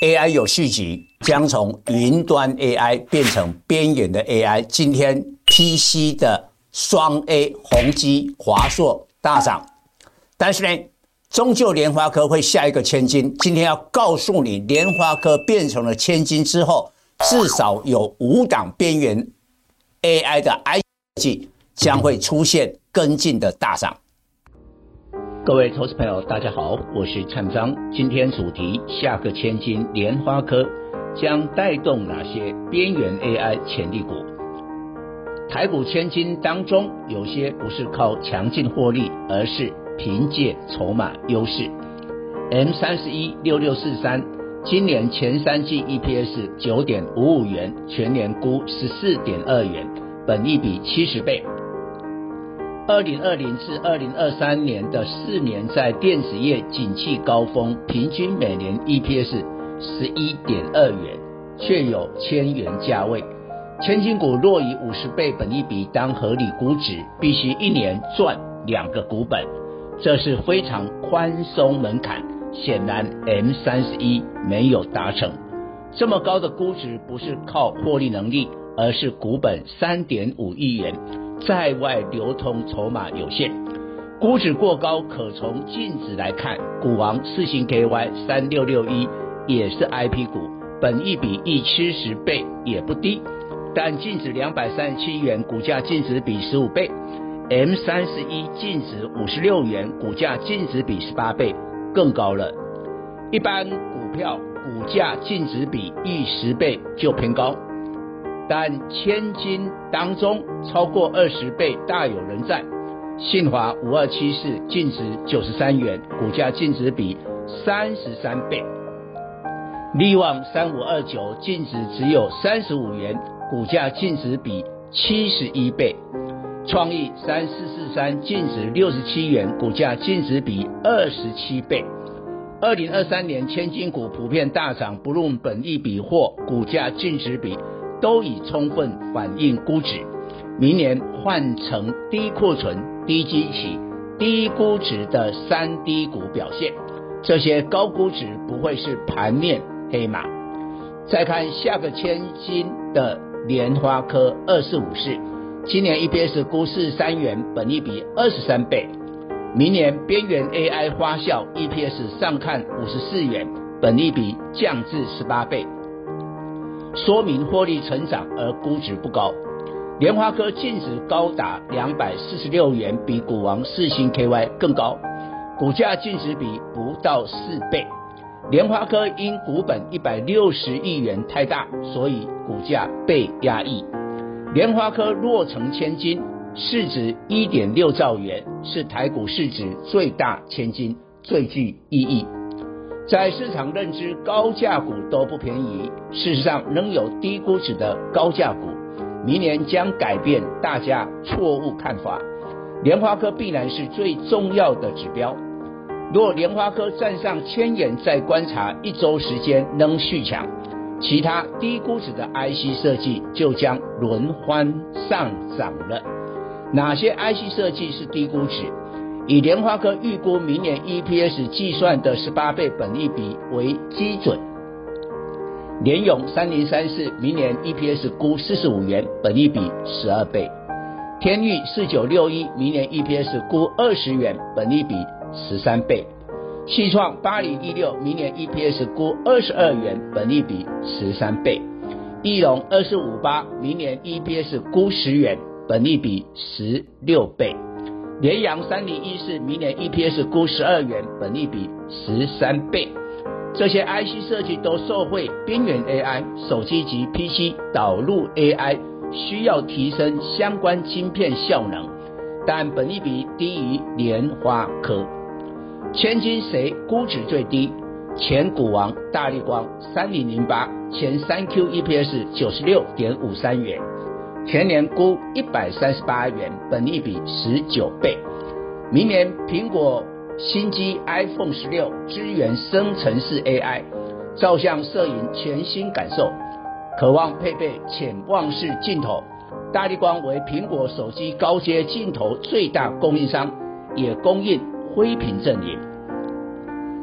AI 有续集，将从云端 AI 变成边缘的 AI。今天 PC 的双 A 宏基、华硕大涨，但是呢，终究联发科会下一个千金。今天要告诉你，联发科变成了千金之后，至少有五档边缘 AI 的 IG 将会出现跟进的大涨。各位投资朋友，大家好，我是蔡章。今天主题：下个千金，莲花科将带动哪些边缘 AI 潜力股？台股千金当中，有些不是靠强劲获利，而是凭借筹码优势。M 三十一六六四三，今年前三季 EPS 九点五五元，全年估十四点二元，本益比七十倍。二零二零至二零二三年的四年，在电子业景气高峰，平均每年 EPS 十一点二元，却有千元价位。千金股若以五十倍本益比当合理估值，必须一年赚两个股本，这是非常宽松门槛。显然 M 三十一没有达成这么高的估值，不是靠获利能力，而是股本三点五亿元。在外流通筹码有限，估值过高，可从净值来看，股王四星 KY 三六六一也是 IP 股，本一比一七十倍也不低，但净值两百三十七元，股价净值比十五倍，M 三十一净值五十六元，股价净值比十八倍更高了。一般股票股价净值比一十倍就偏高。但千金当中超过二十倍大有人在，信华五二七四净值九十三元，股价净值比三十三倍；利旺三五二九净值只有三十五元，股价净值比七十一倍；创意三四四三净值六十七元，股价净值比二十七倍。二零二三年千金股普遍大涨，不论本益比或股价净值比。都已充分反映估值，明年换成低库存、低基期、低估值的三低股表现，这些高估值不会是盘面黑马。再看下个千金的莲花科二四五四，今年 EPS 估四十三元，本利比二十三倍，明年边缘 AI 花销，EPS 上看五十四元，本利比降至十八倍。说明获利成长而估值不高，联发科净值高达两百四十六元，比股王四星 KY 更高，股价净值比不到四倍。联发科因股本一百六十亿元太大，所以股价被压抑。联发科若成千金，市值一点六兆元，是台股市值最大千金，最具意义。在市场认知，高价股都不便宜。事实上，仍有低估值的高价股。明年将改变大家错误看法。联发科必然是最重要的指标。若联发科站上千元，再观察一周时间能续强，其他低估值的 IC 设计就将轮番上涨了。哪些 IC 设计是低估值？以联发科预估明年 EPS 计算的十八倍本益比为基准，联咏三零三四明年 EPS 估四十五元，本益比十二倍；天钰四九六一明年 EPS 估二十元，本益比十三倍；旭创八零一六明年 EPS 估二十二元，本益比十三倍；义隆二四五八明年 EPS 估十元，本益比十六倍。联阳三零一四明年 EPS 估十二元，本利比十三倍。这些 IC 设计都受惠边缘 AI，手机及 PC 导入 AI，需要提升相关晶片效能，但本利比低于联发科。千金谁估值最低？前股王大力光三零零八，前三 Q EPS 九十六点五三元。全年估一百三十八元，本利比十九倍。明年苹果新机 iPhone 十六支援生成式 AI，照相摄影全新感受，渴望配备潜望式镜头。大立光为苹果手机高阶镜头最大供应商，也供应灰屏阵营。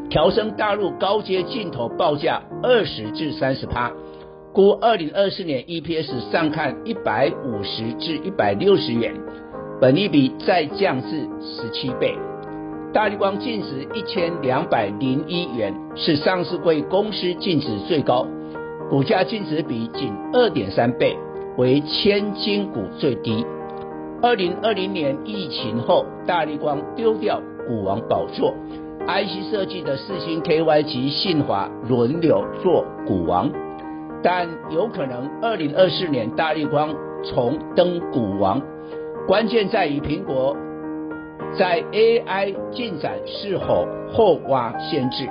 调升大陆高阶镜头报价二十至三十趴，估二零二四年 EPS 上看一百五十至一百六十元，本益比再降至十七倍。大立光净值一千两百零一元，是上市柜公司净值最高，股价净值比仅二点三倍，为千金股最低。二零二零年疫情后，大立光丢掉股王宝座，IC 设计的四星 KY 及信华轮流做股王，但有可能二零二四年大立光重登股王，关键在于苹果在 AI 进展是否后挖先至，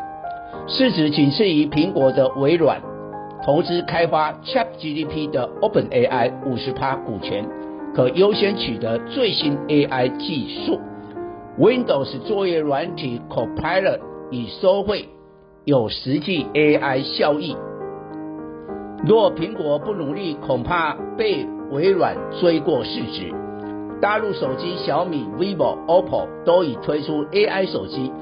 市值仅次于苹果的微软，投资开发 ChatGPT 的 OpenAI 五十趴股权。可优先取得最新 AI 技术，Windows 作业软体 Copilot 已收费，有实际 AI 效益。若苹果不努力，恐怕被微软追过市值。大陆手机小米、vivo、OPPO 都已推出 AI 手机，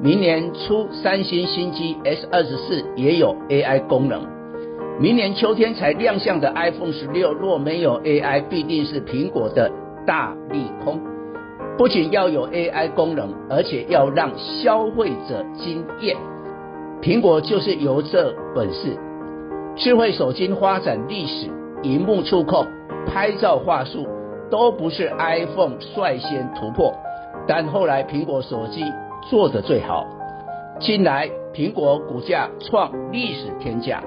明年初三星新机 S 二十四也有 AI 功能。明年秋天才亮相的 iPhone 十六，若没有 AI，必定是苹果的大利空。不仅要有 AI 功能，而且要让消费者惊艳。苹果就是有这本事。智慧手机发展历史，荧幕触控、拍照画术都不是 iPhone 率先突破，但后来苹果手机做得最好。近来苹果股价创历史天价。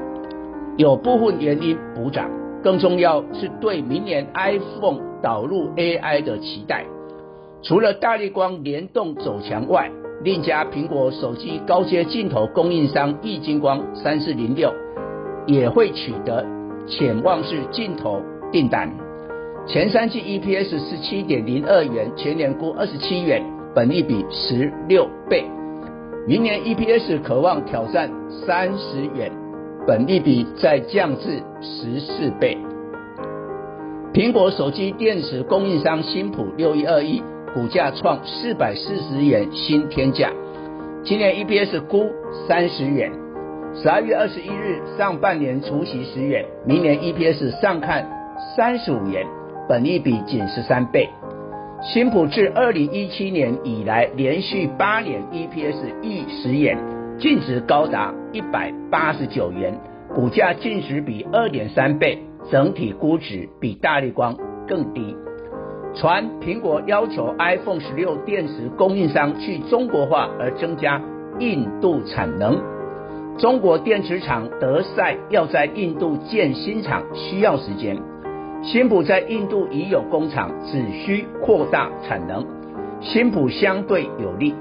有部分原因补涨，更重要是对明年 iPhone 导入 AI 的期待。除了大力光联动走强外，另一家苹果手机高阶镜头供应商易晶光三四零六也会取得潜望式镜头订单。前三季 EPS 十七点零二元，全年估二十七元，本利比十六倍，明年 EPS 可望挑战三十元。本利比再降至十四倍。苹果手机电池供应商新普六一二一股价创四百四十元新天价，今年 EPS 估三十元。十二月二十一日上半年除息十元，明年 EPS 上看三十五元，本益比仅十三倍。新普自二零一七年以来连续八年 EPS 逾十元。净值高达一百八十九元，股价净值比二点三倍，整体估值比大立光更低。传苹果要求 iPhone 十六电池供应商去中国化而增加印度产能。中国电池厂德赛要在印度建新厂需要时间，新普在印度已有工厂，只需扩大产能，新普相对有利。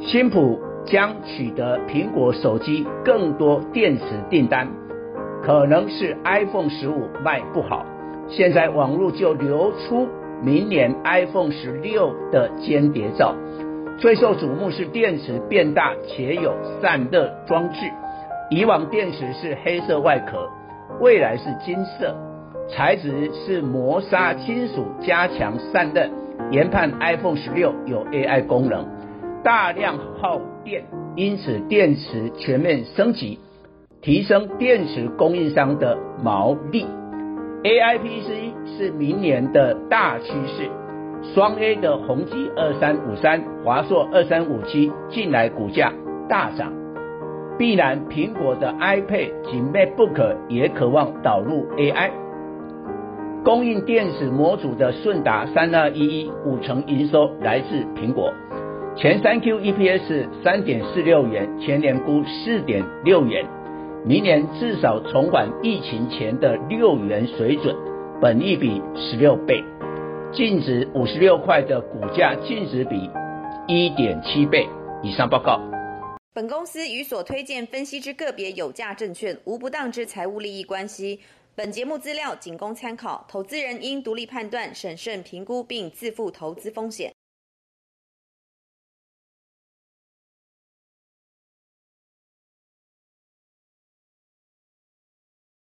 新普。将取得苹果手机更多电池订单，可能是 iPhone 十五卖不好。现在网络就流出明年 iPhone 十六的间谍照，最受瞩目是电池变大且有散热装置。以往电池是黑色外壳，未来是金色，材质是磨砂金属，加强散热。研判 iPhone 十六有 AI 功能。大量耗电，因此电池全面升级，提升电池供应商的毛利。AIPC 是明年的大趋势。双 A 的宏碁二三五三、华硕二三五七近来股价大涨，必然苹果的 iPad 及 MacBook 也渴望导入 AI。供应电池模组的顺达三二一一五成营收来自苹果。前三 Q EPS 三点四六元，全年估四点六元，明年至少重返疫情前的六元水准，本益比十六倍，净值五十六块的股价净值比一点七倍。以上报告。本公司与所推荐分析之个别有价证券无不当之财务利益关系。本节目资料仅供参考，投资人应独立判断、审慎评估并自负投资风险。